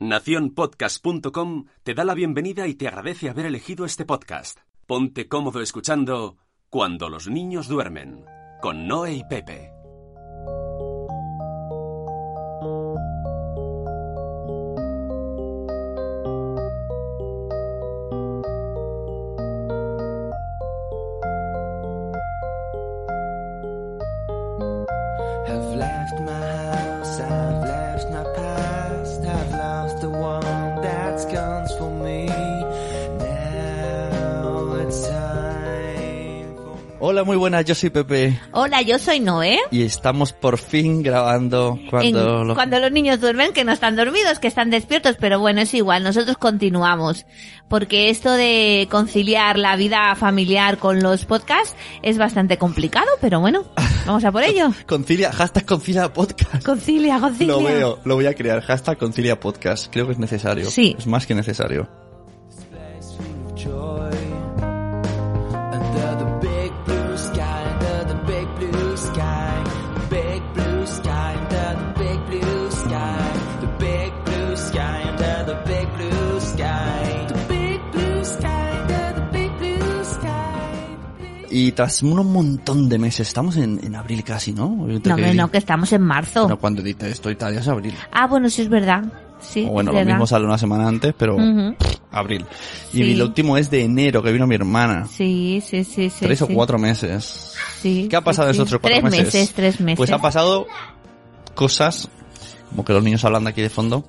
Naciónpodcast.com te da la bienvenida y te agradece haber elegido este podcast. Ponte cómodo escuchando Cuando los niños duermen, con Noé y Pepe. Hola, yo soy Pepe Hola, yo soy Noé. y estamos por fin grabando cuando... En- lo- cuando los niños duermen, que no están dormidos, que están despiertos, pero bueno, es igual, nosotros continuamos. Porque esto de conciliar la vida familiar con los podcasts es bastante complicado, pero bueno, vamos a por ello. Concilia, hashtag concilia podcast. Concilia, concilia. Lo veo, lo voy a crear, hashtag concilia podcast. Creo que es necesario. Sí. Es más que necesario. Y tras un montón de meses, estamos en, en abril casi, ¿no? No, no, que estamos en marzo. Bueno, cuando edite esto y tal, ya es abril. Ah, bueno, sí es verdad. Sí, O bueno, lo verdad. mismo sale una semana antes, pero Ujú. abril. Y el último es de enero, que vino mi hermana. Sí, sí, sí, sí. Tres o sí. cuatro meses. Sí, ¿Qué ha pasado en esos otros cuatro tres meses? meses? Tres meses. Pues ha pasado cosas, como que los niños hablan de aquí de fondo.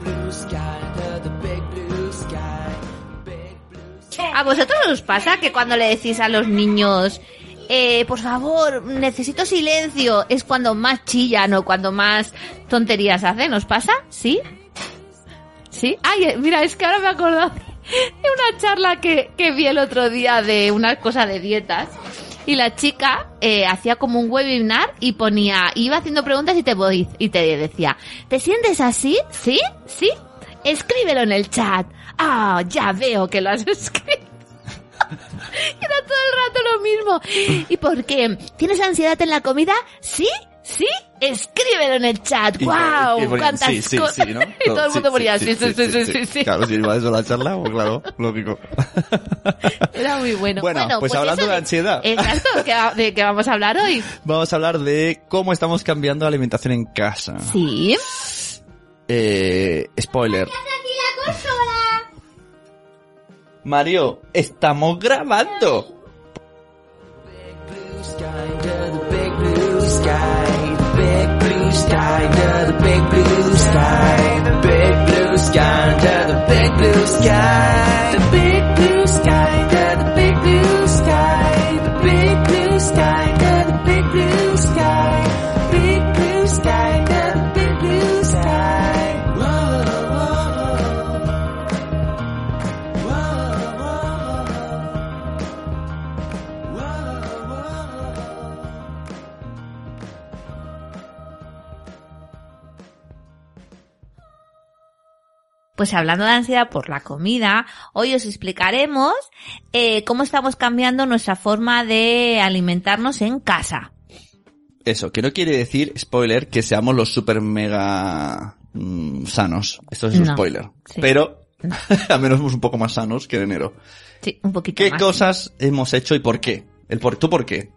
Blue sky, big blue sky. ¿A vosotros os pasa que cuando le decís a los niños, eh, por favor, necesito silencio, es cuando más chillan o cuando más tonterías hacen? ¿Os pasa? ¿Sí? ¿Sí? Ay, eh, mira, es que ahora me he acordado una charla que, que vi el otro día de una cosa de dietas. Y la chica eh, hacía como un webinar y ponía, iba haciendo preguntas y te voy, y te decía, ¿te sientes así? ¿Sí? ¿Sí? Escríbelo en el chat. Ah, ya veo que lo has escrito. Era todo el rato lo mismo. ¿Y por qué? ¿Tienes ansiedad en la comida? ¿Sí? ¿Sí? Escríbelo en el chat. Y- ¡Guau! y ponían, ¡Cuántas sí, sí, cosas! sí, ¿no? y todo el mundo ponía sí, sí, sí, sí, sí, sí. Claro, si iba eso la charla, pues claro, lógico. Era muy bueno. Bueno, pues hablando eso de ansiedad. Exacto, ¿de qué vamos a hablar hoy? Vamos a hablar de cómo estamos cambiando la alimentación en casa. Sí. Eh, spoiler. Mario, estamos grabando. Sky, under the big blue sky, the big blue sky, under the big blue sky, the big blue sky, Pues hablando de ansiedad por la comida, hoy os explicaremos eh, cómo estamos cambiando nuestra forma de alimentarnos en casa. Eso, que no quiere decir, spoiler, que seamos los super mega mm, sanos. Esto es un No. spoiler. Sí. Pero, al menos somos un poco más sanos que en enero. Sí, un poquito ¿Qué más. cosas hemos hecho y por qué? El por, ¿Tú por qué?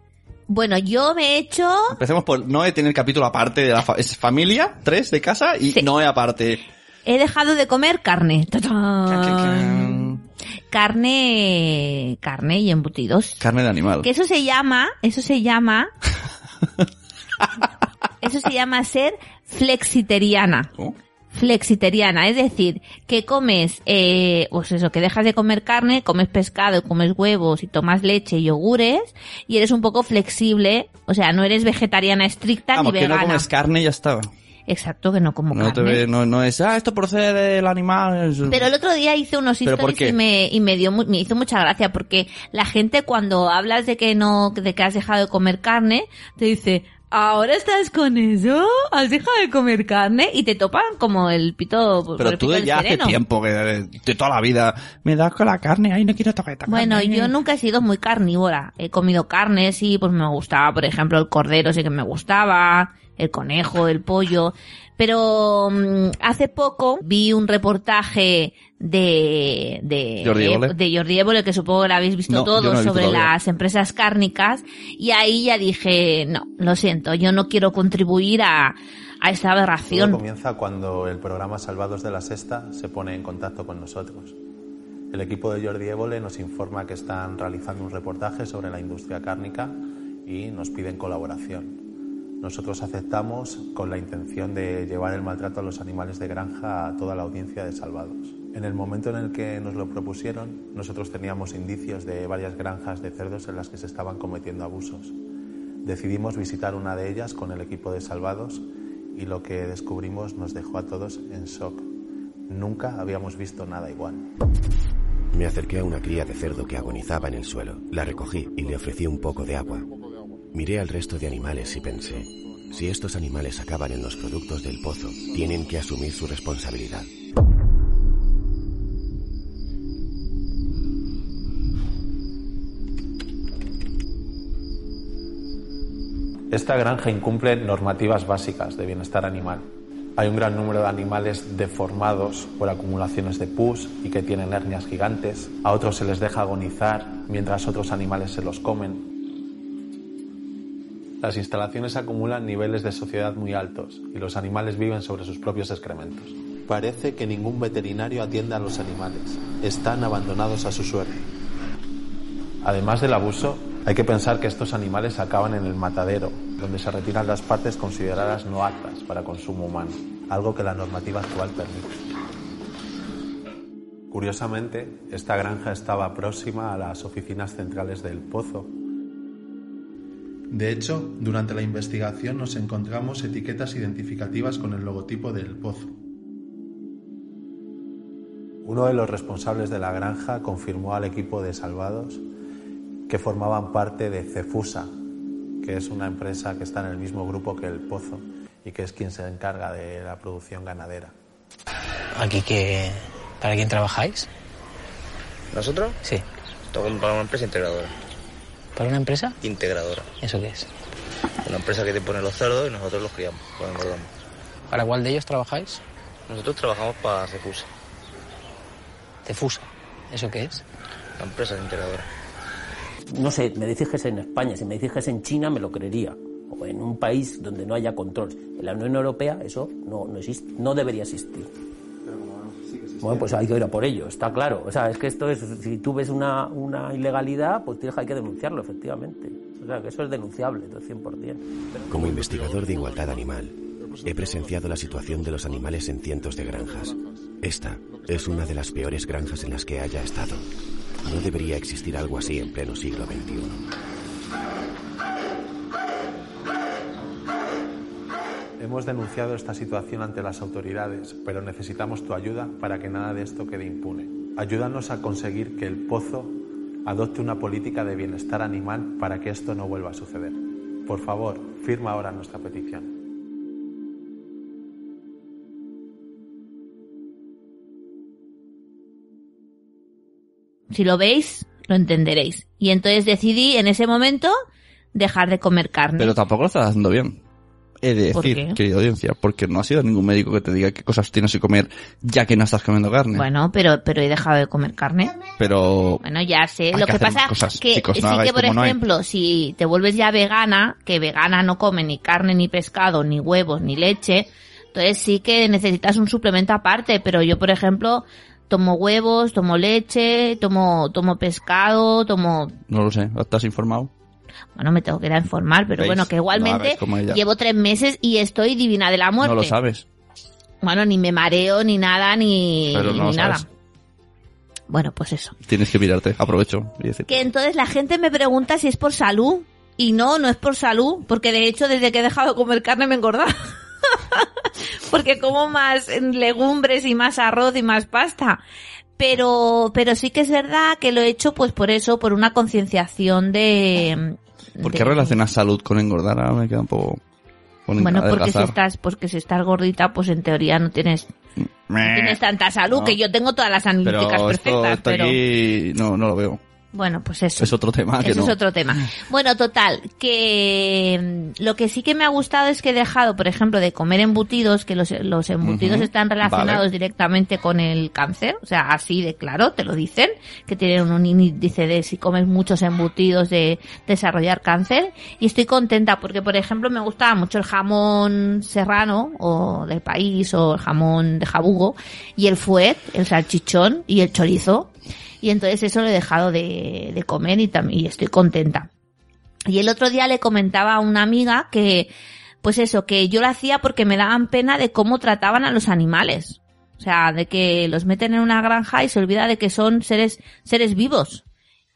Bueno, yo me he hecho... Empecemos por Noé tiene el capítulo aparte de la fa- es familia, tres de casa, y Sí. Noé aparte. He dejado de comer carne. Carne... Carne y embutidos. Carne de animal. Que eso se llama... Eso se llama... eso se llama ser flexiteriana. Flexiteriana, es decir, que comes, eh, pues eso, que dejas de comer carne, comes pescado, comes huevos y tomas leche y yogures y eres un poco flexible, o sea, no eres vegetariana estricta Vamos, ni que no vegana. comes carne y ya estaba. Exacto, que no como No, te carne. ve- no, no es, ah, esto procede del animal. es- Pero el otro día hice unos ¿Pero por stories y me, y me dio, me hizo mucha gracia porque la gente cuando hablas de que no, de que has dejado de comer carne, te dice, ahora estás con eso, has dejado de comer carne y te topan como el pito, Pero el tú pito ya hace tiempo, que de, de toda la vida, me das con la carne, ay, no quiero tocar esta Bueno, carne. yo nunca he sido muy carnívora. He comido carne, sí, pues me gustaba, por ejemplo, el cordero sí que me gustaba, el conejo, el pollo. Pero mm, hace poco vi un reportaje de de Jordi Évole. de Jordi Évole, que supongo que lo habéis visto No, todos visto sobre todavía. las empresas cárnicas y ahí ya dije, no, lo siento, yo no quiero contribuir a, a esta Todo aberración. comienza cuando el programa Salvados de la Sexta se pone en contacto con nosotros. El equipo de Jordi Évole nos informa que están realizando un reportaje sobre la industria cárnica y nos piden colaboración. Nosotros aceptamos con la intención de llevar el maltrato a los animales de granja a toda la audiencia de Salvados. En el momento en el que nos lo propusieron, nosotros teníamos indicios de varias granjas de cerdos en las que se estaban cometiendo abusos. Decidimos visitar una de ellas con el equipo de Salvados y lo que descubrimos nos dejó a todos en shock. Nunca habíamos visto nada igual. Me acerqué a una cría de cerdo que agonizaba en el suelo. La recogí y le ofrecí un poco de agua. Miré al resto de animales y pensé, si estos animales acaban en los productos del pozo, tienen que asumir su responsabilidad. Esta granja incumple normativas básicas de bienestar animal. Hay un gran número de animales deformados por acumulaciones de pus y que tienen hernias gigantes. A otros se les deja agonizar mientras otros animales se los comen. Las instalaciones acumulan niveles de sociedad muy altos y los animales viven sobre sus propios excrementos. Parece que ningún veterinario atiende a los animales. Están abandonados a su suerte. Además del abuso, hay que pensar que estos animales acaban en el matadero, donde se retiran las partes consideradas no aptas para consumo humano, algo que la normativa actual permite. Curiosamente, esta granja estaba próxima a las oficinas centrales del Pozo. De hecho, durante la investigación nos encontramos etiquetas identificativas con el logotipo del Pozo. Uno de los responsables de la granja confirmó al equipo de salvados que formaban parte de Cefusa, que es una empresa que está en el mismo grupo que el Pozo y que es quien se encarga de la producción ganadera. Aquí que... ¿Para quién trabajáis? ¿Nosotros? Sí. Estamos para una empresa integradora. ¿Para una empresa? Integradora. ¿Eso qué es? Una empresa que te pone los cerdos y nosotros los criamos, los engordamos. ¿Para cuál de ellos trabajáis? Nosotros trabajamos para Cefusa, Cefusa. ¿Eso qué es? la empresa integradora. No sé, me decís que es en España, si me decís que es en China me lo creería. O en un país donde no haya control. En la Unión Europea eso no, no existe, no debería existir. Bueno, pues hay que ir a por ello, está claro. O sea, es que esto es, si tú ves una, una ilegalidad, pues tienes, hay que denunciarlo, efectivamente. O sea, que eso es denunciable, todo 100%. Como investigador de igualdad animal, he presenciado la situación de los animales en cientos de granjas. Esta es una de las peores granjas en las que haya estado. No debería existir algo así en pleno siglo XXI. Hemos denunciado esta situación ante las autoridades, pero necesitamos tu ayuda para que nada de esto quede impune. Ayúdanos a conseguir que el Pozo adopte una política de bienestar animal para que esto no vuelva a suceder. Por favor, firma ahora nuestra petición. Si lo veis, lo entenderéis. Y entonces decidí en ese momento dejar de comer carne. Pero tampoco lo estás haciendo bien. He de ¿Por decir, querida audiencia, porque no ha sido ningún médico que te diga qué cosas tienes que comer ya que no estás comiendo carne. Bueno, pero, pero he dejado de comer carne. Pero Bueno, ya sé. Lo que pasa cosas, que chicos, no sí que, por no ejemplo, si te vuelves ya vegana, que vegana no come ni carne, ni pescado, ni huevos, ni leche, entonces sí que necesitas un suplemento aparte. Pero yo, por ejemplo, tomo huevos, tomo leche, tomo, tomo pescado, tomo... no lo sé, ¿estás informado? Bueno, me tengo que ir a informar, pero ¿Veis? bueno, que igualmente llevo tres meses y estoy divina de la muerte. No lo sabes. Bueno, ni me mareo, ni nada, ni, Pero no lo nada. sabes. Bueno, pues eso. Tienes que mirarte, aprovecho y. Que entonces la gente me pregunta si es por salud. Y no, no es por salud, porque de hecho desde que he dejado de comer carne me he engordado. porque como más legumbres y más arroz y más pasta. Pero, pero sí que es verdad que lo he hecho pues por eso, por una concienciación de... ¿Por de- qué relacionas salud con engordar? Ahora me queda un poco... con Bueno, porque si estás, porque si estás gordita, pues en teoría no tienes, no tienes tanta salud, No. que yo tengo todas las analíticas Pero esto, perfectas, esto pero aquí no, no lo veo. Bueno, pues eso. Es otro tema que Eso no. es otro tema. Bueno, total, que mm, lo que sí que me ha gustado es que he dejado, por ejemplo, de comer embutidos, que los, los embutidos están relacionados vale. directamente con el cáncer, o sea, así de claro, te lo dicen, que tienen un índice de si comes muchos embutidos de desarrollar cáncer. Y estoy contenta porque, por ejemplo, me gustaba mucho el jamón serrano, o del país, o el jamón de jabugo, y el fuet, el salchichón y el chorizo. Y entonces eso lo he dejado de, de comer y, y estoy contenta. Y el otro día le comentaba a una amiga que, pues eso, que yo lo hacía porque me daban pena de cómo trataban a los animales. O sea, de que los meten en una granja y se olvida de que son seres, seres vivos.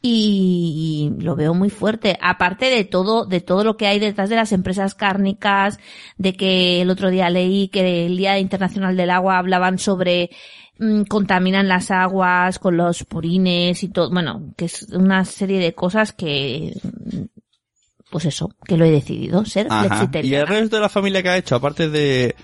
Y, y lo veo muy fuerte. Aparte de todo, de todo lo que hay detrás de las empresas cárnicas, de que el otro día leí que el Día Internacional del Agua hablaban sobre mm, contaminan las aguas con los purines y todo, bueno, que es una serie de cosas que, pues eso, que lo he decidido, ser Ajá. ¿Y el flexitariana. resto de la familia que ha hecho? Aparte de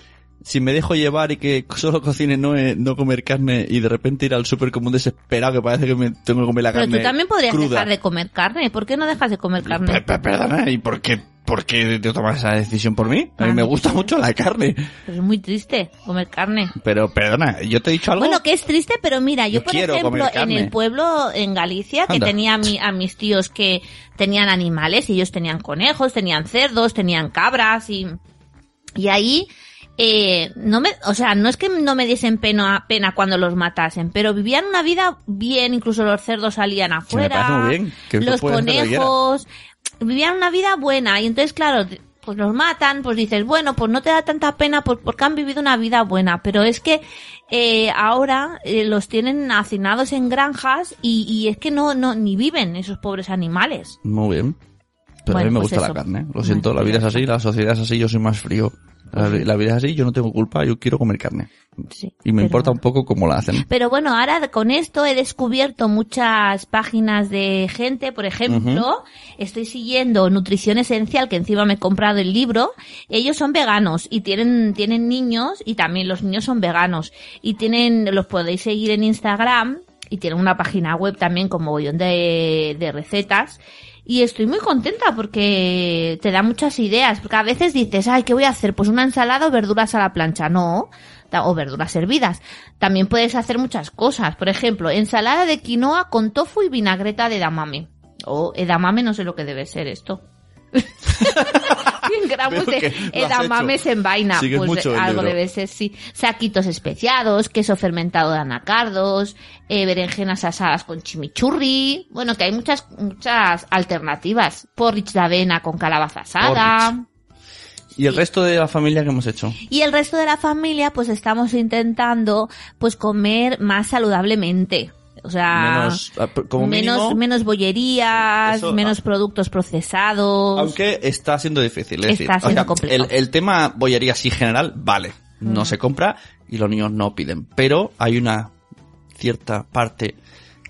si me dejo llevar y que solo cocine no, eh, no comer carne y de repente ir al súper como un desesperado que parece que me tengo que comer la Pero carne tú también podrías cruda. dejar de comer carne, ¿por qué no dejas de comer carne? Pe- pe- Perdona, ¿y por qué, por qué te tomas esa decisión por mí? A mí Ah, me gusta mucho la carne. Pero es muy triste comer carne. Pero perdona, ¿yo te he dicho algo? Bueno, que es triste, pero mira, yo, Yo por ejemplo, en el pueblo en Galicia, que tenía a, mi- a mis tíos que tenían animales, y ellos tenían conejos, tenían cerdos, tenían cabras, y, y ahí, eh, no me, o sea, no es que no me diesen pena, pena cuando los matasen, pero vivían una vida bien, incluso los cerdos salían afuera, bien, que los lo conejos, vivían una vida buena, y entonces, claro, pues los matan, pues dices, bueno, pues no te da tanta pena pues porque han vivido una vida buena, pero es que eh, ahora eh, los tienen hacinados en granjas y, y es que no, no, ni viven esos pobres animales. Muy bien. Pero a Bueno, mí me pues gusta eso. la carne. Lo siento, la vida es así, la sociedad es así, yo soy más frío. La, vida es así, yo no tengo culpa, yo quiero comer carne. Sí, Y me pero- importa un poco cómo la hacen. Pero bueno, ahora con esto he descubierto muchas páginas de gente, por ejemplo, estoy siguiendo Nutrición Esencial, que encima me he comprado el libro, ellos son veganos y tienen, tienen niños y también los niños son veganos y tienen, los podéis seguir en Instagram y tienen una página web también con mogollón de, de recetas. Y estoy muy contenta porque te da muchas ideas. Porque a veces dices, ay, ¿qué voy a hacer? Pues una ensalada o verduras a la plancha. No, o verduras hervidas. También puedes hacer muchas cosas. Por ejemplo, ensalada de quinoa con tofu y vinagreta de edamame. O edamame, no sé lo que debe ser esto. 100 gramos de que lo has edamame hecho. en vaina. Sigues Pues mucho algo debe ser, sí. Saquitos especiados, queso fermentado de anacardos, eh, berenjenas asadas con chimichurri. Bueno, que hay muchas, muchas alternativas. Porridge de avena con calabaza asada. ¿Y el resto de la familia que hemos hecho? Y el resto de la familia, pues estamos intentando, pues comer más saludablemente. O sea, Menos, ah, como menos, mínimo, menos bollerías, Eso, menos ah. productos procesados. Aunque está siendo difícil. Es Está decir, siendo o sea, complicado. El, el tema bollería así general, vale. No Mm. se compra y los niños no piden. Pero hay una cierta parte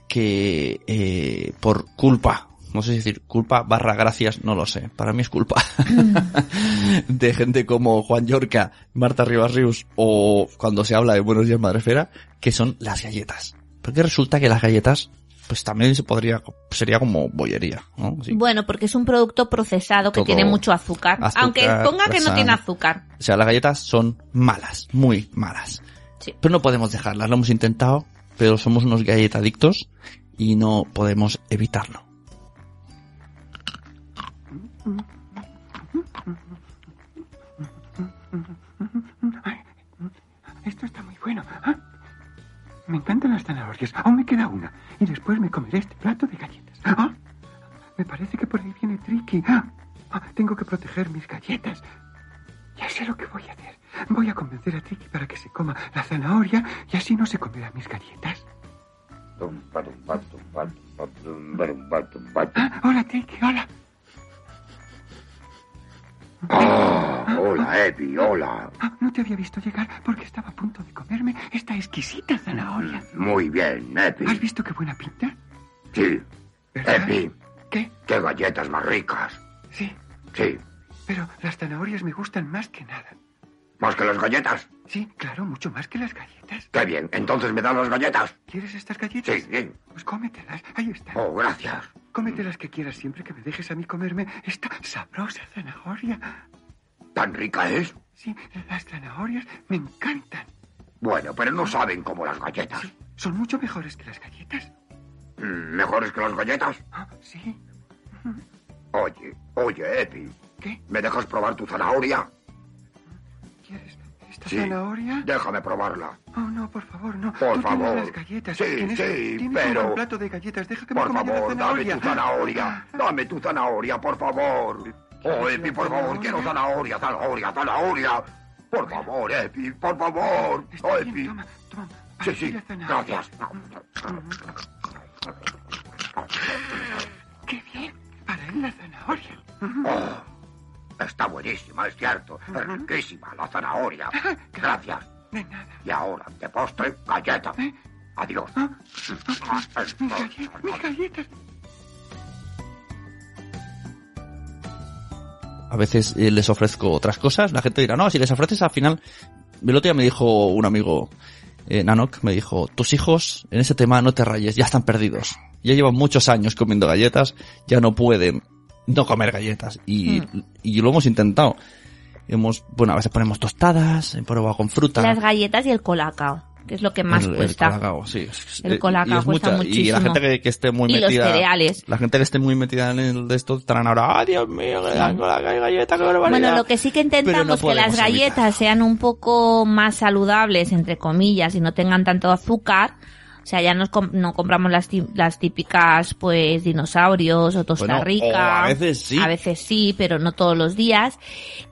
que eh, por culpa, no sé si decir culpa barra gracias, no lo sé. Para mí es culpa. de gente como Juan Yorca, Marta Rivas Rius o cuando se habla de Buenos Días Madrefera, que son las galletas. Porque resulta que las galletas pues también se podría sería como bollería, ¿no? Sí. Bueno, porque es un producto procesado que Todo tiene mucho azúcar. azúcar, aunque ponga que no tiene azúcar. O sea, las galletas son malas, muy malas. Sí. Pero no podemos dejarlas, lo hemos intentado, pero somos unos galletadictos y no podemos evitarlo. Esto está muy bueno. Ah, Me encantan las zanahorias. Aún me queda una. Y después me comeré este plato de galletas. Ah, Me parece que por ahí viene Tricky. Ah, ah, Tengo que proteger mis galletas. Ya sé lo que voy a hacer. Voy a convencer a Tricky para que se coma la zanahoria y así no se comerá mis galletas. Ah, hola, Tricky, hola. Ah, hola, Epi, hola. Ah, no te había visto llegar porque estaba a punto de comerme esta exquisita zanahoria. Muy bien, Epi. ¿Has visto qué buena pinta? Sí. ¿Verdad? Epi. ¿Qué? Qué galletas más ricas. Sí, Sí. pero las zanahorias me gustan más que nada. ¿Más que las galletas? Sí, claro, mucho más que las galletas. Qué bien. Entonces me dan las galletas. ¿Quieres estas galletas? Sí, bien. Pues cómetelas, ahí están. Oh, gracias. Cómete las que quieras siempre que me dejes a mí comerme esta sabrosa zanahoria. ¿Tan rica es? Sí, las zanahorias me encantan. Bueno, pero no saben como las galletas. Son mucho mejores que las galletas. Mm, ¿Mejores que las galletas? Ah, sí. Oye, oye, Epi. ¿Qué? ¿Me dejas probar tu zanahoria? ¿Quieres esta Sí. zanahoria? Déjame probarla. Oh, no, por favor, no. Por Tú favor. las galletas. Sí, tienes, sí, tienes pero- un buen plato de galletas. Deja que me Por la favor, dame tu zanahoria. Dame tu zanahoria, por favor. Oh, Epi, por favor, quiero zanahoria, zanahoria, zanahoria. Por favor, Epi, por favor. Oh, Epi. Sí, sí, gracias. ¡Qué bien! Para él la zanahoria. Oh, está buenísima, es cierto. Es riquísima la zanahoria. Gracias. De nada. Y ahora, de postre, galleta. Adiós. Mis galletas, mis galletas. A veces eh, les ofrezco otras cosas. La gente dirá, no, si les ofreces al final... El otro día me dijo un amigo, eh, Nanok, me dijo, tus hijos en ese tema no te rayes, ya están perdidos. Ya llevan muchos años comiendo galletas, ya no pueden no comer galletas. Y, y lo hemos intentado. Hemos, bueno, a veces ponemos tostadas, he probado con fruta. Las galletas y el colacao, que es lo que más el, el cuesta. colacao, sí. El colacao cuesta mucha- Y la muchísimo. gente que, que esté muy Y los metida... cereales. La gente que esté muy metida en el de esto estarán ahora, ¡ah, Dios mío, que la colacao y galleta, qué barbaridad". Bueno, lo que sí que intentamos no que las galletas evitar. sean un poco más saludables, entre comillas, y no tengan tanto azúcar. O sea, ya nos com- no compramos las, las típicas, pues, dinosaurios o Tosta Bueno, Rica. o a veces sí. A veces sí, pero no todos los días.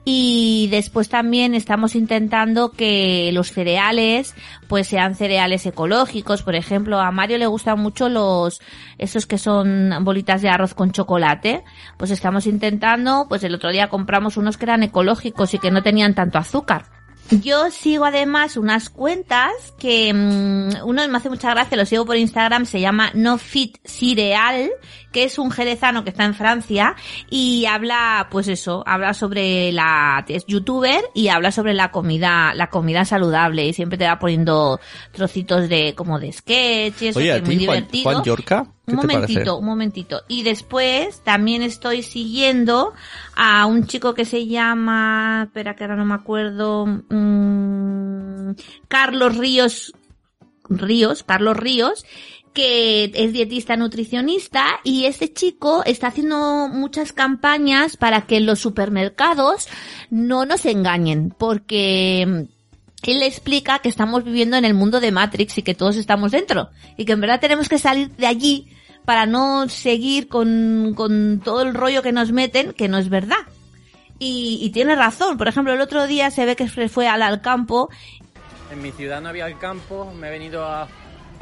Y después también estamos intentando que los cereales, pues, sean cereales ecológicos. Por ejemplo, a Mario le gustan mucho los, esos que son bolitas de arroz con chocolate. Pues estamos intentando, pues el otro día compramos unos que eran ecológicos y que no tenían tanto azúcar. Yo sigo además unas cuentas que mm, uno me hace mucha gracia, lo sigo por Instagram, se llama No Fit Cereal, que es un jerezano que está en Francia y habla, pues eso, habla sobre la, es youtuber y habla sobre la comida, la comida saludable y siempre te va poniendo trocitos de, como de sketch y eso, Oye, es muy Juan, divertido. Juan Yorca, ¿qué Un momentito, parece? un momentito. Y después también estoy siguiendo a un chico que se llama, espera que ahora no me acuerdo, mm, Carlos Ríos, Ríos, Carlos Ríos, que es dietista nutricionista y este chico está haciendo muchas campañas para que los supermercados no nos engañen, porque él explica que estamos viviendo en el mundo de Matrix y que todos estamos dentro y que en verdad tenemos que salir de allí para no seguir con, con todo el rollo que nos meten, que no es verdad. Y, y tiene razón. Por ejemplo, el otro día se ve que fue al, al campo En mi ciudad no había el campo, me he venido a-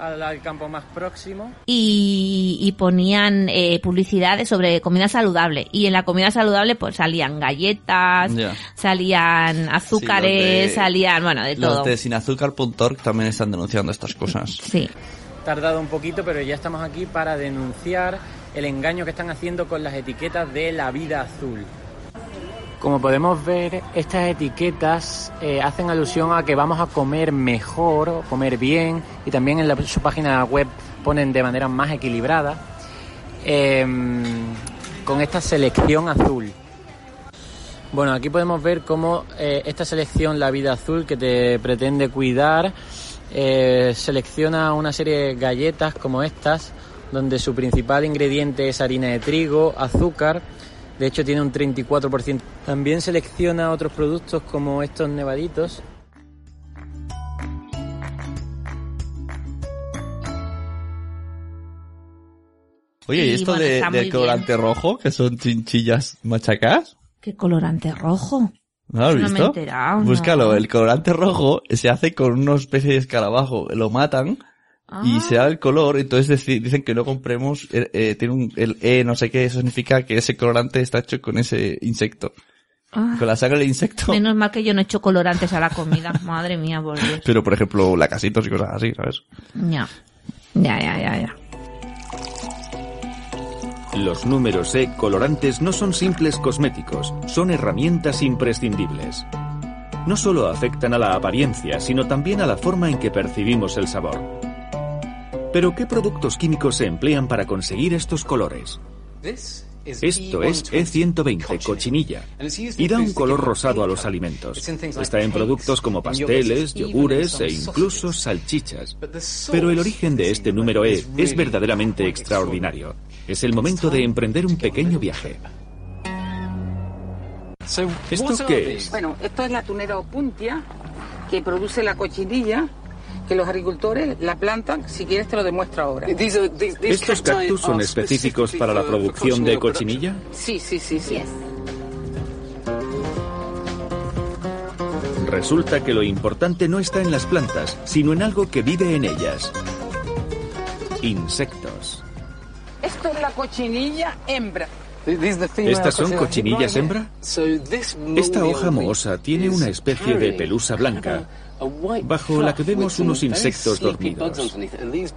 al, al campo más próximo. y, y ponían eh, publicidades sobre comida saludable. Y en la comida saludable pues salían galletas, Ya. salían azúcares, de- salían, bueno, de todo. Los de sinazúcar.org también están denunciando estas cosas. Sí. Tardado un poquito, pero ya estamos aquí para denunciar el engaño que están haciendo con las etiquetas de la vida azul. Como podemos ver, estas etiquetas eh, hacen alusión a que vamos a comer mejor, comer bien, y también en la- su página web ponen de manera más equilibrada, em, con esta selección azul. Bueno, aquí podemos ver cómo eh, esta selección La Vida Azul que te pretende cuidar eh, selecciona una serie de galletas como estas, donde su principal ingrediente es harina de trigo, azúcar, de hecho tiene un 34%. También selecciona otros productos como estos nevaditos. Oye, ¿y esto bueno, de, está de muy colorante rojo, que son chinchillas machacadas? ¿Qué colorante rojo? ¿No lo has No me he visto? enterado, no. Búscalo, el colorante rojo se hace con una especie de escarabajo, lo matan y Ah. se da el color, entonces dicen que no compremos, eh, eh, tiene un, el E no sé qué, eso significa que ese colorante está hecho con ese insecto. Ah. Con la sangre del insecto. Menos mal que yo no he hecho colorantes a la comida. Madre mía, por Dios. Pero, por ejemplo, lacasitos y cosas así, ¿sabes? Ya. Ya, ya, ya, ya. Los números E colorantes no son simples cosméticos, son herramientas imprescindibles. No solo afectan a la apariencia, sino también a la forma en que percibimos el sabor. Pero ¿qué productos químicos se emplean para conseguir estos colores? Esto es E120, cochinilla, y da un color rosado a los alimentos. Está en productos como pasteles, yogures e incluso salchichas. Pero el origen de este número E es verdaderamente extraordinario. Es el momento de emprender un pequeño viaje. ¿Esto qué es? Bueno, esto es la tunera opuntia que produce la cochinilla que los agricultores la plantan. Si quieres te lo demuestro ahora. ¿Estos cactus son específicos para la producción de cochinilla? Sí, sí, sí, sí. Resulta que lo importante no está en las plantas, sino en algo que vive en ellas. Insectos. Esto es la cochinilla hembra. ¿Estas son cochinillas hembra? Esta hoja mohosa tiene una especie de pelusa blanca, bajo la que vemos unos insectos dormidos.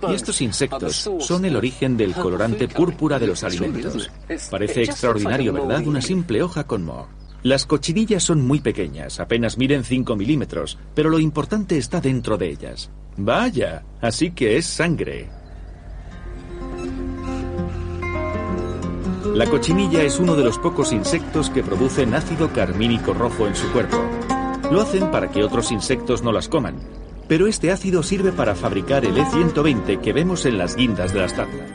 Y estos insectos son el origen del colorante púrpura de los alimentos. Parece extraordinario, ¿verdad? Una simple hoja con moho. Las cochinillas son muy pequeñas, apenas miden 5 milímetros, pero lo importante está dentro de ellas. Vaya, así que es sangre. La cochinilla es uno de los pocos insectos que producen ácido carmínico rojo en su cuerpo. Lo hacen para que otros insectos no las coman, pero este ácido sirve para fabricar el E120 que vemos en las guindas de las tazas.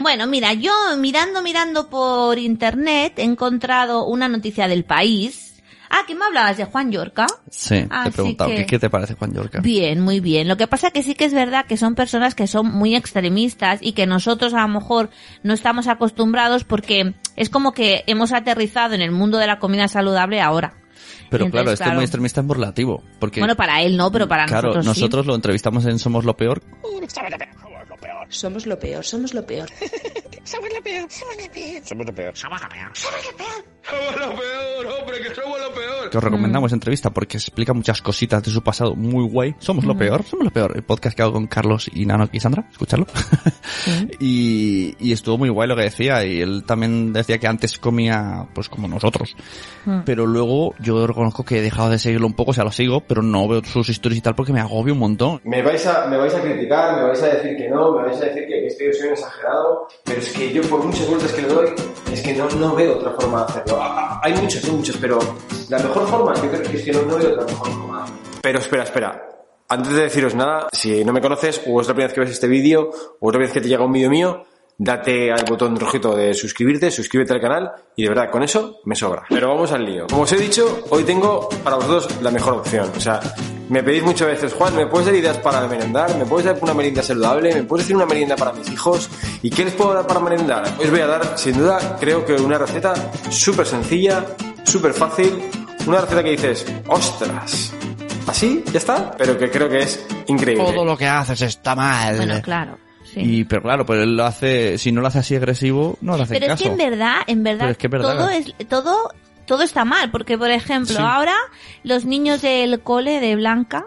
Bueno, mira, yo mirando, mirando por internet he encontrado una noticia del país. Ah, que me hablabas de Juan Yorca. Sí, te he preguntado, que- ¿qué, qué te parece Juan Yorca? Bien, muy bien. Lo que pasa que sí que es verdad que son personas que son muy extremistas y que nosotros a lo mejor no estamos acostumbrados porque es como que hemos aterrizado en el mundo de la comida saludable ahora. Pero Entonces, claro, este claro. muy extremista es burlativo. Porque, Bueno, para él no, pero para claro, nosotros, sí. nosotros lo entrevistamos en Somos lo Peor. Somos lo peor, somos lo peor. Somos lo peor, somos lo peor. Somos lo peor. Somos lo peor. Somos lo peor. Somos lo peor, hombre, que somos lo peor. Que os recomendamos esa entrevista porque explica muchas cositas de su pasado muy guay. Somos lo peor, somos lo peor. El podcast que hago con Carlos y Nano y Sandra, escucharlo. y, y estuvo muy guay lo que decía. Y él también decía que antes comía pues como nosotros. Mm. Pero luego yo reconozco que he dejado de seguirlo un poco, o sea, lo sigo, pero no veo sus historias y tal porque me agobio un montón. Me vais, a, me vais a criticar, me vais a decir que no, me vais a decir que, estoy soy un exagerado, pero es que yo por muchas vueltas que le doy, es que no, no veo otra forma de hacerlo. Hay muchas, hay muchas, pero la mejor forma yo creo que es que no, no veo otra mejor forma. Pero espera, espera. Antes de deciros nada, si no me conoces, o es la primera vez que ves este vídeo, o primera vez que te llega un vídeo mío, date al botón rojito de suscribirte, suscríbete al canal y de verdad con eso me sobra. Pero vamos al lío. Como os he dicho, hoy tengo para vosotros la mejor opción. O sea, me pedís muchas veces, Juan, ¿me puedes dar ideas para merendar? ¿Me puedes dar una merienda saludable? ¿Me puedes decir una merienda para mis hijos? ¿Y qué les puedo dar para merendar? Os voy a dar, sin duda, creo que una receta súper sencilla, súper fácil, una receta que dices, ostras, así, ya está, pero que creo que es increíble. Todo lo que haces está mal. Bueno, claro. Sí. Y, pero claro, pues él lo hace, si no lo hace así agresivo, no le hace Pero es caso. que en verdad, en verdad, Pero es que es verdad. todo es, todo, todo está mal, porque por ejemplo, Sí. ahora los niños del cole de Blanca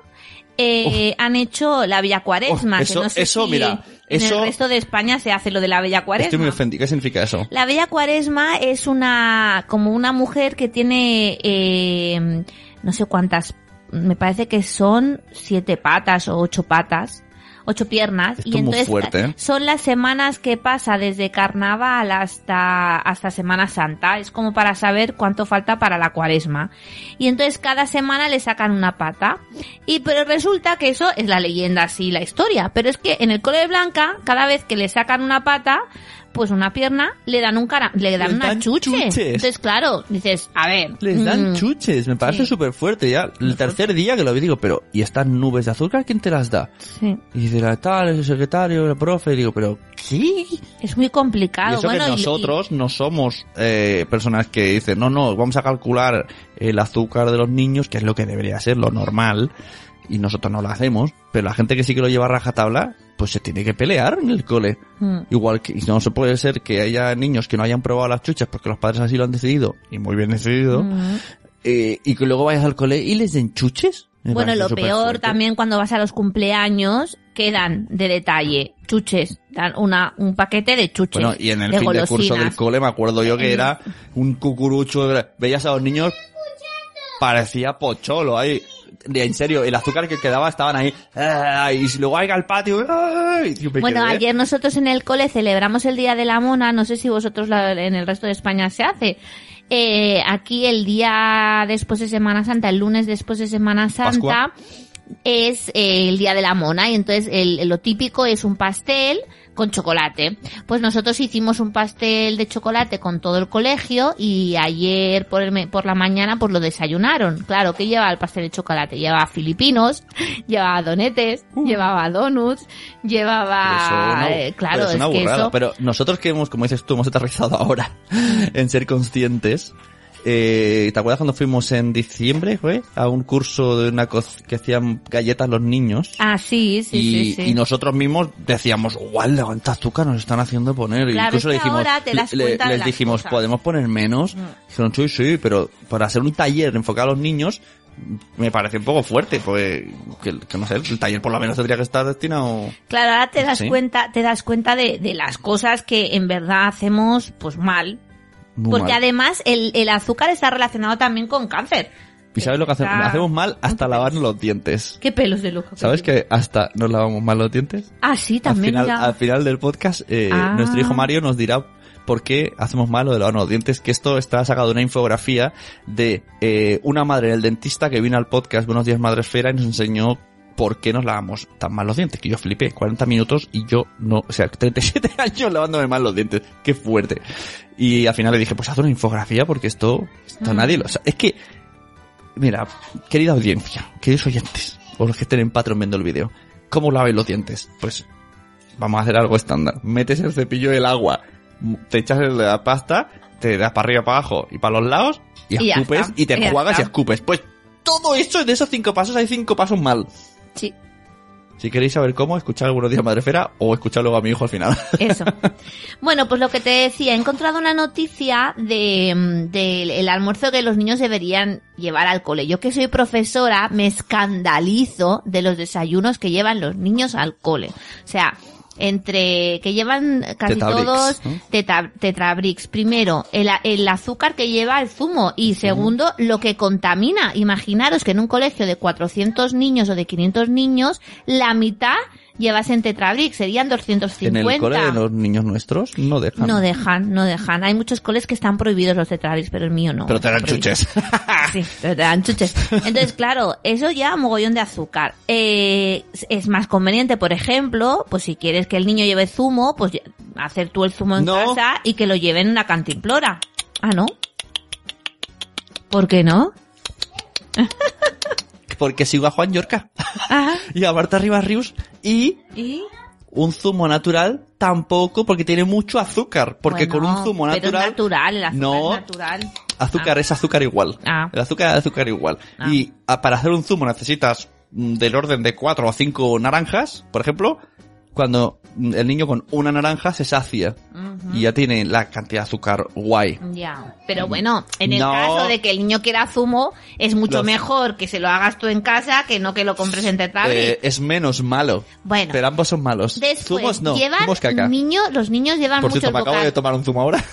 eh, han hecho la Bella Cuaresma, Oh, que eso- no sé eso, si mira, en eso- el resto de España se hace lo de la Bella Estoy muy Cuaresma. ofendido. ¿Qué significa eso? La Bella Cuaresma es una, como una mujer que tiene, eh, no sé cuántas, me parece que son siete patas o ocho patas, ocho piernas. Esto y muy entonces fuerte, ¿eh? son las semanas que pasa desde carnaval hasta, hasta Semana Santa. Es como para saber cuánto falta para la cuaresma. Y entonces cada semana le sacan una pata. Y pero resulta que eso es la leyenda así, la historia. Pero es que en el cole de Blanca, cada vez que le sacan una pata, pues una pierna, le dan un cara, le dan Les una dan chuche. chuches. Entonces, claro, dices, a ver. Les dan mm, chuches, me parece sí. súper fuerte ya. El tercer día que lo vi digo, pero ¿y estas nubes de azúcar quién te las da? Sí. Y dice la tal, el secretario, el profe, y digo, pero ¿qué? Es muy Y complicado. eso bueno, que y- nosotros no somos eh, personas que dicen, no, no, vamos a calcular el azúcar de los niños, que es lo que debería ser, lo normal, y nosotros no lo hacemos, pero la gente que sí que lo lleva a rajatabla, pues se tiene que pelear en el cole. Mm. Igual que y no se puede ser que haya niños que no hayan probado las chuchas porque los padres así lo han decidido, y muy bien decidido, Mm. eh, y que luego vayas al cole y les den chuches. Me Bueno, lo peor fuerte. también cuando vas a los cumpleaños, quedan de detalle chuches, dan una, un paquete de chuches. Bueno, y en el de fin de curso golosinas. del cole me acuerdo yo que era un cucurucho, veías a los niños, parecía pocholo ahí. En serio, el azúcar que quedaba estaban ahí, ah, y luego hay al patio, y me Bueno, quedé. ayer nosotros en el cole celebramos el Día de la Mona, no sé si vosotros la- en el resto de España se hace. Eh, aquí el día después de Semana Santa, el lunes después de Semana Santa, Pascua. es eh, el Día de la Mona y entonces el- lo típico es un pastel con chocolate. Pues nosotros hicimos un pastel de chocolate con todo el colegio y ayer por, el me- por la mañana pues lo desayunaron. Claro, que llevaba el pastel de chocolate? Llevaba filipinos, llevaba donetes, llevaba donuts, llevaba... Eso no- eh, claro, pero es es, una que eso... Pero nosotros que hemos, como dices tú, hemos aterrizado ahora en ser conscientes. Eh, ¿Te acuerdas cuando fuimos en diciembre, fue? A un curso de una co- que hacían galletas los niños. Ah, sí, sí, y, sí, sí. y nosotros mismos decíamos, igual levanta azúcar, nos están haciendo poner. y Claro, incluso le dijimos, le- les dijimos, cosas. ¿podemos poner menos? Mm. Dijeron, sí, sí, pero para hacer un taller enfocado a los niños, me parece un poco fuerte, pues, que, que no sé, el taller por lo menos tendría que estar destinado... Claro, ahora te das Sí. cuenta, te das cuenta de, de las cosas que en verdad hacemos pues mal. Muy Porque mal. además el, el azúcar está relacionado también con cáncer. ¿Y sabes lo que hacemos? Hacemos mal hasta lavarnos los dientes. ¿Qué pelos de loco? ¿Sabes que hasta nos lavamos mal los dientes? Ah, sí, Al también. final, ya. al final del podcast, eh, Ah. nuestro hijo Mario nos dirá por qué hacemos mal lo de lavarnos los dientes, que esto está sacado de una infografía de eh, una madre del dentista que vino al podcast Buenos Días Madresfera y nos enseñó por qué nos lavamos tan mal los dientes, que yo flipé, 40 minutos y yo no, o sea, 37 años lavándome mal los dientes, qué fuerte. Y al final le dije, pues haz una infografía porque esto, esto Mm. nadie lo sabe. Es que, mira, querida audiencia, queridos oyentes, o los que estén en Patreon viendo el vídeo, ¿cómo laváis los dientes? Pues vamos a hacer algo estándar. Metes el cepillo del agua, te echas la pasta, te das para arriba, para abajo y para los lados, y escupes, y te enjuagas y escupes. Pues todo eso, de esos cinco pasos, hay cinco pasos mal. Sí. Si queréis saber cómo, escuchar algunos días Madrefera o escuchar luego a mi hijo al final. Eso. Bueno, pues lo que te decía, he encontrado una noticia de mm, del el almuerzo que los niños deberían llevar al cole. Yo que soy profesora me escandalizo de los desayunos que llevan los niños al cole. O sea, entre que llevan casi todos ¿no? teta- tetrabricks. Primero, el, el azúcar que lleva el zumo y segundo, lo que contamina. Imaginaros que en un colegio de 400 niños o de 500 niños, la mitad llevasen tetrabricks, serían 250. En el cole de los niños nuestros no dejan. No dejan, no dejan. Hay muchos coles que están prohibidos los tetrabricks, pero el mío no. Pero te dan chuches. Sí, pero te dan chuches. Entonces, claro, eso ya mogollón de azúcar. Eh, es más conveniente, por ejemplo, pues si quieres que el niño lleve zumo, pues hacer tú el zumo en No. casa y que lo lleven en una cantimplora. Ah, ¿no? ¿Por qué no? Porque sigo a Juan Yorca Ajá. y a Marta Rivas Rius y ¿Y? un zumo natural tampoco porque tiene mucho azúcar. Porque Bueno, con un zumo pero es natural, natural, el azúcar No. es natural. azúcar es azúcar igual. Ah. El azúcar es azúcar igual. Ah. Y a- para hacer un zumo necesitas mm, del orden de cuatro o cinco naranjas, por ejemplo, cuando mm, el niño con una naranja se sacia Y ya tiene la cantidad de azúcar guay. Ya, pero bueno, en el No. caso de que el niño quiera zumo, es mucho Los- mejor que se lo hagas tú en casa que no que lo compres en Tetrabric. Eh, es menos malo. Bueno. Pero ambos son malos. Después, Zumos no, llevan zumos caca. niño, los niños llevan Por cierto, muchos, me acabo de tomar un zumo ahora.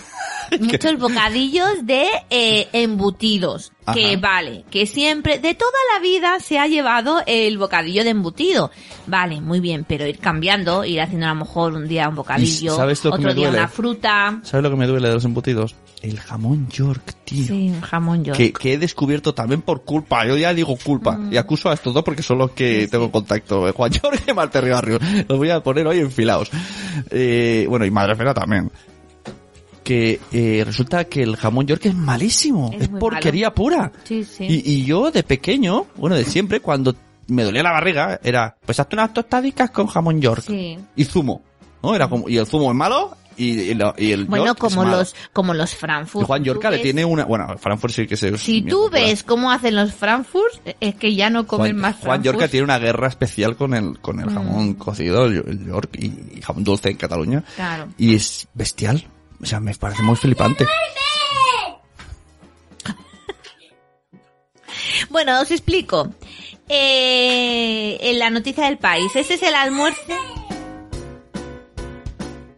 muchos bocadillos de eh, embutidos. Que vale, que siempre, de toda la vida se ha llevado el bocadillo de embutido. Vale, muy bien, pero ir cambiando, ir haciendo a lo mejor un día un bocadillo, sabes lo que otro me día duele? una fruta. ¿Sabes lo que me duele de los embutidos? El jamón York, tío. Sí, un jamón york. Que, que he descubierto también por culpa. Yo ya digo culpa. Mm. Y acuso a estos dos porque son los que tengo en contacto. Juan York y Marte Ribarrio. Los voy a poner hoy enfilados. Eh, bueno, y Madre Fera también. Que eh, resulta que el jamón York es malísimo. Es porquería pura. Sí, sí. Y, y yo de pequeño, bueno, de siempre, cuando me dolía la barriga, era, pues hazte unas tostadicas con jamón York. Sí. Y zumo. ¿No? Era como, y el zumo es malo Y, y lo- y el Bueno, York como los, como los Frankfurt. Juan Yorca le tiene una... Bueno, Frankfurt sí que se... Si tú ves cómo hacen los Frankfurt, es que ya no comen Juan, más Juan Frankfurt. Yorca tiene una guerra especial con el, con el Mm. jamón cocido, el el York y, y jamón dulce en Cataluña. Claro. Y es bestial. O sea, me parece muy flipante. Bueno, os explico. Eh, en la noticia del país. Este es el almuerzo.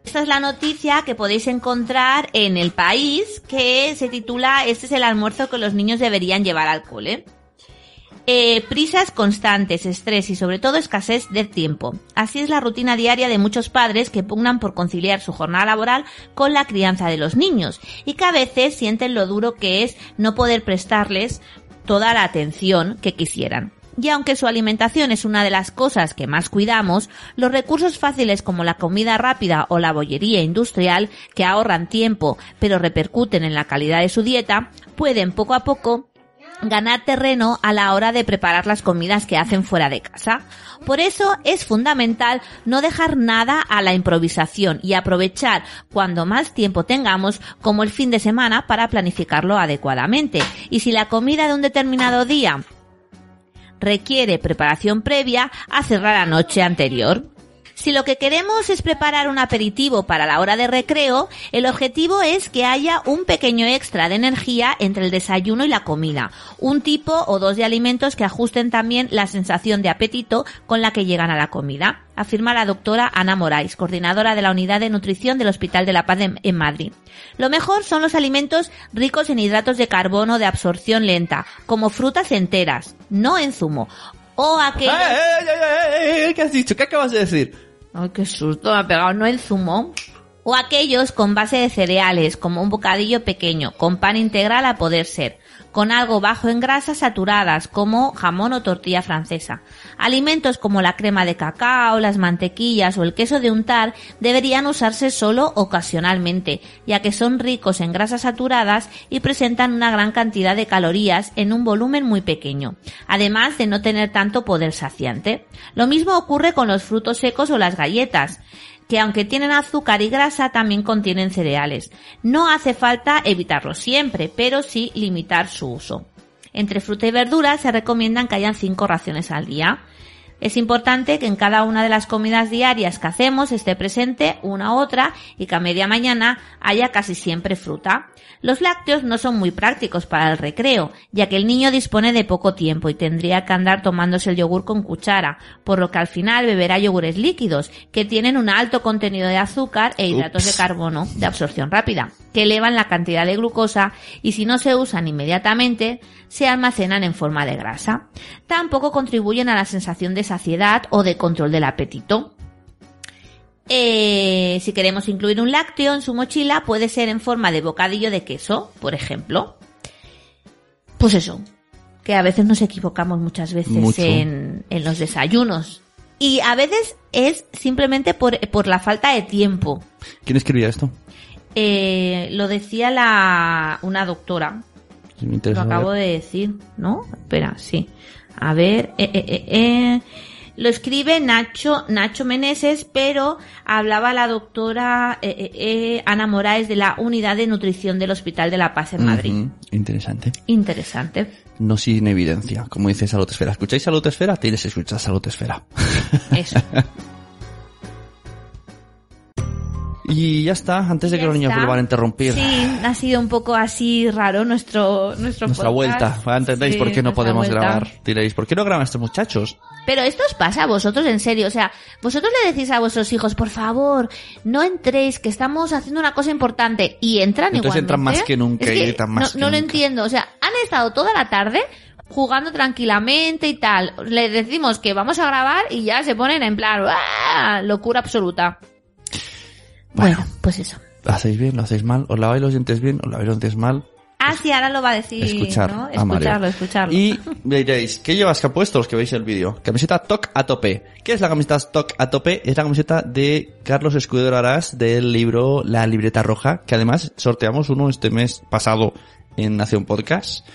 Esta es la noticia que podéis encontrar en el país que se titula Este es el almuerzo que los niños deberían llevar al cole. Eh, prisas constantes, estrés y sobre todo escasez de tiempo. Así es la rutina diaria de muchos padres que pugnan por conciliar su jornada laboral con la crianza de los niños y que a veces sienten lo duro que es no poder prestarles toda la atención que quisieran. Y aunque su alimentación es una de las cosas que más cuidamos, los recursos fáciles como la comida rápida o la bollería industrial, que ahorran tiempo pero repercuten en la calidad de su dieta, pueden poco a poco ganar terreno a la hora de preparar las comidas que hacen fuera de casa. Por eso es fundamental no dejar nada a la improvisación y aprovechar cuando más tiempo tengamos como el fin de semana para planificarlo adecuadamente. Y si la comida de un determinado día requiere preparación previa, hacerla la noche anterior. Si lo que queremos es preparar un aperitivo para la hora de recreo, el objetivo es que haya un pequeño extra de energía entre el desayuno y la comida, un tipo o dos de alimentos que ajusten también la sensación de apetito con la que llegan a la comida, afirma la doctora Ana Morais, coordinadora de la unidad de nutrición del Hospital de la Paz en, Madrid. Lo mejor son los alimentos ricos en hidratos de carbono de absorción lenta, como frutas enteras, no en zumo, o aquellos... Ay, qué susto me ha pegado, no el zumo. O aquellos con base de cereales, como un bocadillo pequeño, con pan integral a poder ser, con algo bajo en grasas saturadas, como jamón o tortilla francesa. Alimentos como la crema de cacao, las mantequillas o el queso de untar deberían usarse solo ocasionalmente, ya que son ricos en grasas saturadas y presentan una gran cantidad de calorías en un volumen muy pequeño, además de no tener tanto poder saciante. Lo mismo ocurre con los frutos secos o las galletas que aunque tienen azúcar y grasa también contienen cereales. No hace falta evitarlo siempre, pero sí limitar su uso. Entre fruta y verdura se recomiendan que hayan 5 raciones al día. Es importante que en cada una de las comidas diarias que hacemos esté presente una u otra y que a media mañana haya casi siempre fruta. Los lácteos no son muy prácticos para el recreo, ya que el niño dispone de poco tiempo y tendría que andar tomándose el yogur con cuchara, por lo que al final beberá yogures líquidos, que tienen un alto contenido de azúcar e hidratos Ups. de carbono de absorción rápida, que elevan la cantidad de glucosa y si no se usan inmediatamente, se almacenan en forma de grasa. Tampoco contribuyen a la sensación de saciedad o de control del apetito. Eh, si queremos incluir un lácteo en su mochila, puede ser en forma de bocadillo de queso, por ejemplo. Pues eso, que a veces nos equivocamos muchas veces en, en los desayunos. Y a veces es simplemente por, por la falta de tiempo. ¿Quién escribía esto? Eh, lo decía la, una doctora. Sí, me Lo acabo de decir, ¿no? Espera, sí. A ver, eh, eh, eh, eh. Lo escribe Nacho, Nacho Meneses, pero hablaba la doctora eh, eh, Ana Moraes de la Unidad de Nutrición del Hospital de la Paz en Madrid. Interesante. Interesante. No sin evidencia, como dice Salud Esfera. ¿Escucháis Salud Esfera? Tienes que escuchar Salud Esfera. Eso. y ya está, antes de que los niños vuelvan a interrumpir. Sí, ha sido un poco así raro nuestro, nuestro Nuestra podcast. vuelta. ¿Entendéis Sí, por qué no podemos vuelta. grabar? Diréis, ¿por qué no graban estos muchachos? Pero esto os pasa a vosotros en serio, o sea, vosotros le decís a vuestros hijos, por favor, no entréis, que estamos haciendo una cosa importante, y entran Entonces igualmente. entran más que nunca Es y que gritan más no, que no lo entiendo, o sea, han estado toda la tarde jugando tranquilamente y tal. Les decimos que vamos a grabar y ya se ponen en plan, ¡ah! locura absoluta. Bueno, pues eso. ¿Lo hacéis bien? ¿Lo hacéis mal? ¿Os laváis los dientes bien? ¿Os laváis los dientes mal? Ah, sí, ahora lo va a decir, Escuchar ¿no? Escucharlo, escucharlo. Y diréis, ¿qué llevas que ha puesto los que veis el vídeo? Camiseta TOC a tope. ¿Qué es la camiseta TOC a tope? Es la camiseta de Carlos Escudero Arás del libro La Libreta Roja, que además sorteamos uno este mes pasado en Nación Podcast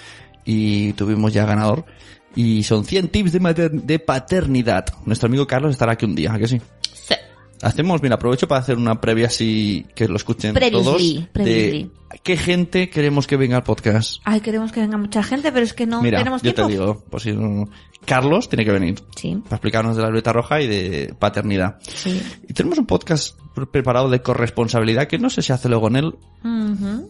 y tuvimos ya ganador. Y son 100 tips de, de paternidad. Nuestro amigo Carlos estará aquí un día, ¿a que sí? Hacemos, mira, aprovecho para hacer una previa así que lo escuchen Previously, todos. previously. De qué gente queremos que venga al podcast. Ay, queremos que venga mucha gente, pero es que no Mira, tenemos yo tiempo. te digo, pues si no- Carlos tiene que venir. Sí. Para explicarnos de la libreta roja y de paternidad. Sí. Y tenemos un podcast preparado de corresponsabilidad que no sé si hace luego en él Ujú.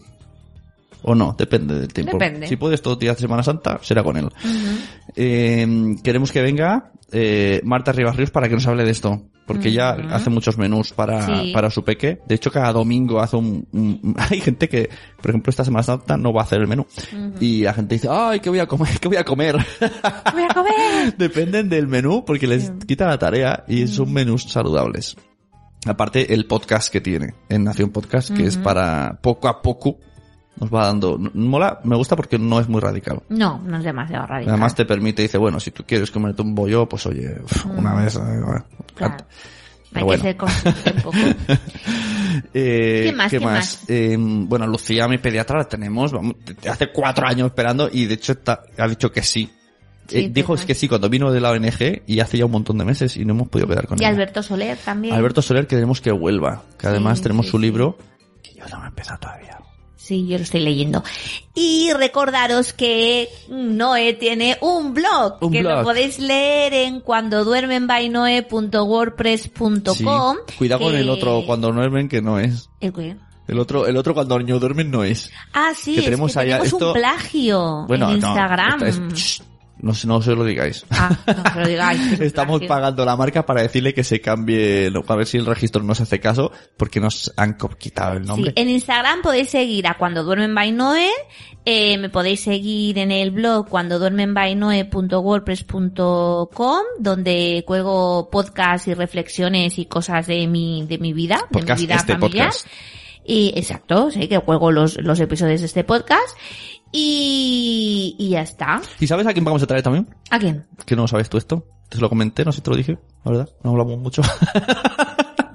o no, depende del tiempo. Depende. Si puedes todo el día de Semana Santa, será con él. Ujú. Eh, queremos que venga eh, Marta Rivas Ríos para que nos hable de esto. Porque ella Ujú. hace muchos menús para, Sí. para su peque. De hecho, cada domingo hace un, un- Hay gente que, por ejemplo, esta Semana Santa no va a hacer el menú. Y la gente dice, ay, ¿qué voy a comer? ¿Qué voy a comer? Voy a comer. Dependen del menú porque les quita la tarea y son menús saludables. Aparte, el podcast que tiene en Nación Podcast, que es para poco a poco, nos va dando... Mola, me gusta porque no es muy radical. No, no es demasiado radical. Además te permite, dice, bueno, si tú quieres comerte un bollo, pues oye, una Mm. vez... eh, bueno. Claro. Hay bueno. que ser consciente un poco. Eh, ¿Qué más, qué Eh, bueno, Lucía, mi pediatra, la tenemos vamos, hace cuatro años esperando y de hecho está- ha dicho que sí. Sí, Eh, dijo pues, que sí cuando vino de la ONG y hace ya un montón de meses y no hemos podido quedar con Y ella. Alberto Soler también. Alberto Soler queremos que vuelva, que además Sí, tenemos sí, su libro que yo no me he empezado todavía. Sí, yo lo estoy leyendo. Y recordaros que Noé tiene un blog, Un que blog. lo podéis leer en cuando duermenbynoe.wordpress.com. Sí. Cuidado con el otro cuando duermen que no es. ¿El qué? El otro, el otro cuando los niños duermen no es. Ah, sí, Que es tenemos que allá tenemos esto- un plagio Bueno, en no, Instagram. esta es- Shh, no, no se lo digáis. Ah, no se lo digáis. Estamos pagando la marca para decirle que se cambie, a ver si el registro nos hace caso, porque nos han quitado el nombre. Sí, en Instagram podéis seguir a Cuando Duermen by Noé, eh, me podéis seguir en el blog cuando duermen by noe.wordpress.com, donde cuelgo podcasts y reflexiones y cosas de mi, de mi vida, Podcast, de mi vida este familiar. podcast. Y exacto, sí, que cuelgo los, los episodios de este podcast. Y, y ya está. ¿Y sabes a quién vamos a traer también? ¿A quién? Que no sabes tú esto. Te lo comenté, no sé si te lo dije, la verdad. No hablamos mucho.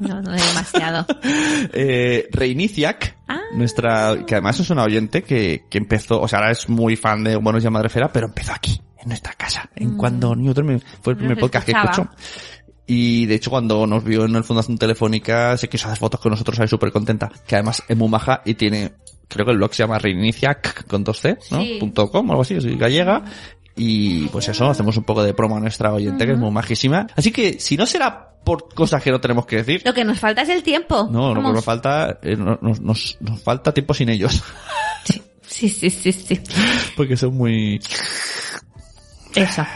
No, no es demasiado. eh, Reiniciac, Ah. nuestra, que además es una oyente que, que empezó, o sea, ahora es muy fan de Buenos Días Madrefera, pero empezó aquí, en nuestra casa, en Mm. cuando Duerme, fue el primer Nos podcast que escuchó. Y de hecho cuando nos vio en el Fundación Telefónica se quiso hacer fotos con nosotros, ahí súper contenta. Que además es muy maja y tiene, creo que el blog se llama Reiniciac con dos C, ¿no? Sí. Punto com, algo así, es gallega. Y pues eso, hacemos un poco de promo a nuestra oyente que es muy majísima. Así que si no será por cosas que no tenemos que decir, Lo que nos falta es el tiempo. no, lo que nos falta, eh, no- nos, nos, nos falta tiempo sin ellos. Sí, sí, sí, sí. Porque son muy... Eso.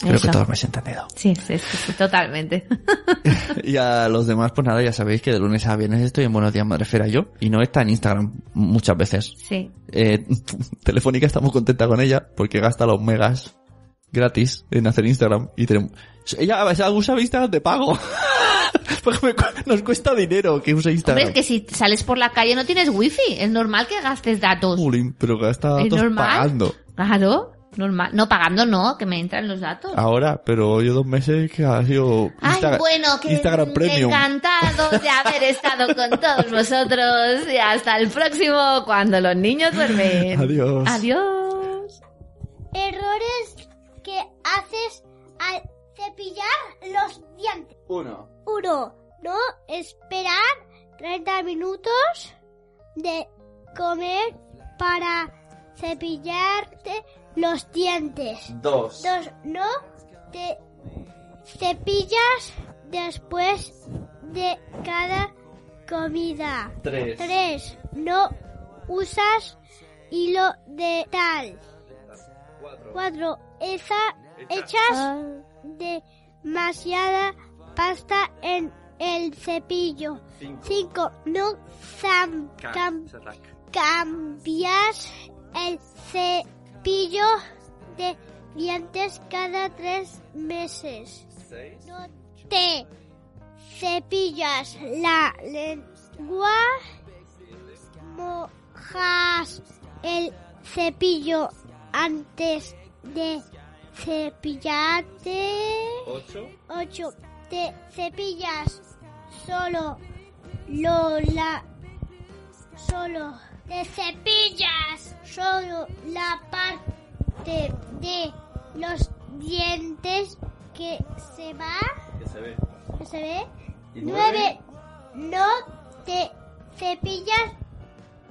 Creo Eso. que todos me habéis entendido. Sí, sí, sí, sí, totalmente. Y a los demás, pues nada, ya sabéis que de lunes a viernes estoy en Buenos Días Madrefera yo. Y no está en Instagram muchas veces. Sí. Eh, Telefónica está muy contenta con ella porque gasta los megas gratis en hacer Instagram. Y tenemos... Ella usa Instagram de pago. porque nos cuesta dinero que use Hombre, Instagram. es que si sales por la calle no tienes wifi. Es normal que gastes datos. Jolín, pero gasta Es datos normal. pagando. Claro, normal. No, pagando no, que me entran los datos. Ahora, pero yo dos meses que ha sido Ay, Insta- bueno, que Instagram Premium. encantado de haber estado con todos vosotros y hasta el próximo cuando los niños duermen. Adiós. Adiós. Errores que haces al cepillar los dientes. Uno. Uno, no esperar 30 minutos de comer para cepillarte los dientes. Dos. Dos, no te cepillas después de cada comida. Tres. Tres, no usas hilo de tal. Cuatro, esa, echas demasiada pasta en el cepillo. Cinco, no zam- cam- cambias el cepillo de dientes cada tres meses. No te cepillas la lengua, mojas el cepillo antes de cepillarte. Ocho. 8. Te cepillas solo lo la solo te cepillas solo la parte de los dientes que se va Que se ve. que se ve Nueve. No te cepillas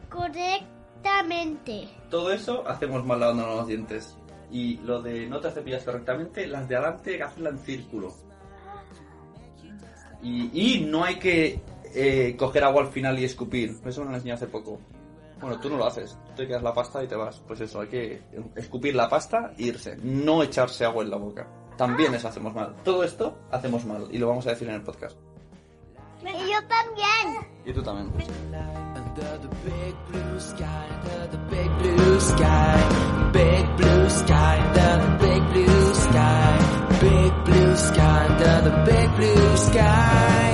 correctamente. Todo eso hacemos mal lavándonos los dientes. Y lo de no te cepillas correctamente, las de adelante hacerla en círculo. Y, y no hay que eh, coger agua al final y escupir. Eso me lo enseñé hace poco. Bueno, tú no lo haces. Tú te quedas la pasta y te vas. Pues eso, hay que escupir la pasta e irse. No echarse agua en la boca. También eso hacemos mal. Todo esto hacemos mal. Y lo vamos a decir en el podcast. Y yo también. Y tú también. Under the big blue sky,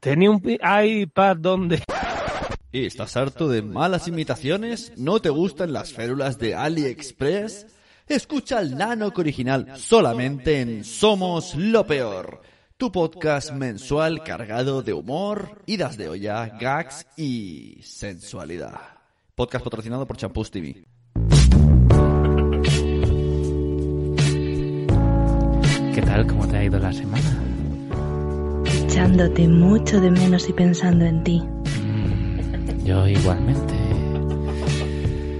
tenía un iPad donde... ¿Estás harto de malas imitaciones? ¿No te gustan las férulas de AliExpress? Escucha el Nanoc original solamente en Somos lo Peor, tu podcast mensual cargado de humor, idas de olla, gags y sensualidad. Podcast patrocinado por Champús TV. ¿Qué tal? ¿Cómo te ha ido la semana? Echándote mucho de menos y pensando en ti. Yo igualmente.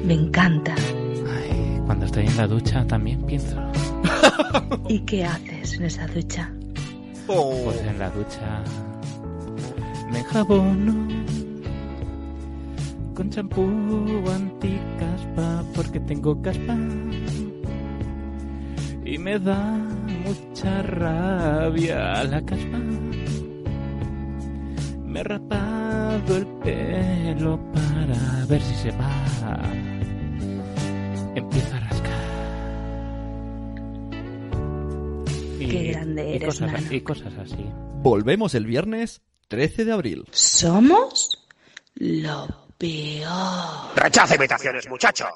Me encanta. Cuando estoy en la ducha también pienso. ¿Y qué haces en esa ducha? Pues en la ducha me enjabono con champú anticaspa porque tengo caspa y me da mucha rabia la caspa. Me he rapado el pelo para ver si se va. Empiezo a rascar. Y, Qué grande y eres, cosas, Nano. y cosas así. Volvemos el viernes 13 de abril. Somos lo peor. Rechaza imitaciones, muchacho.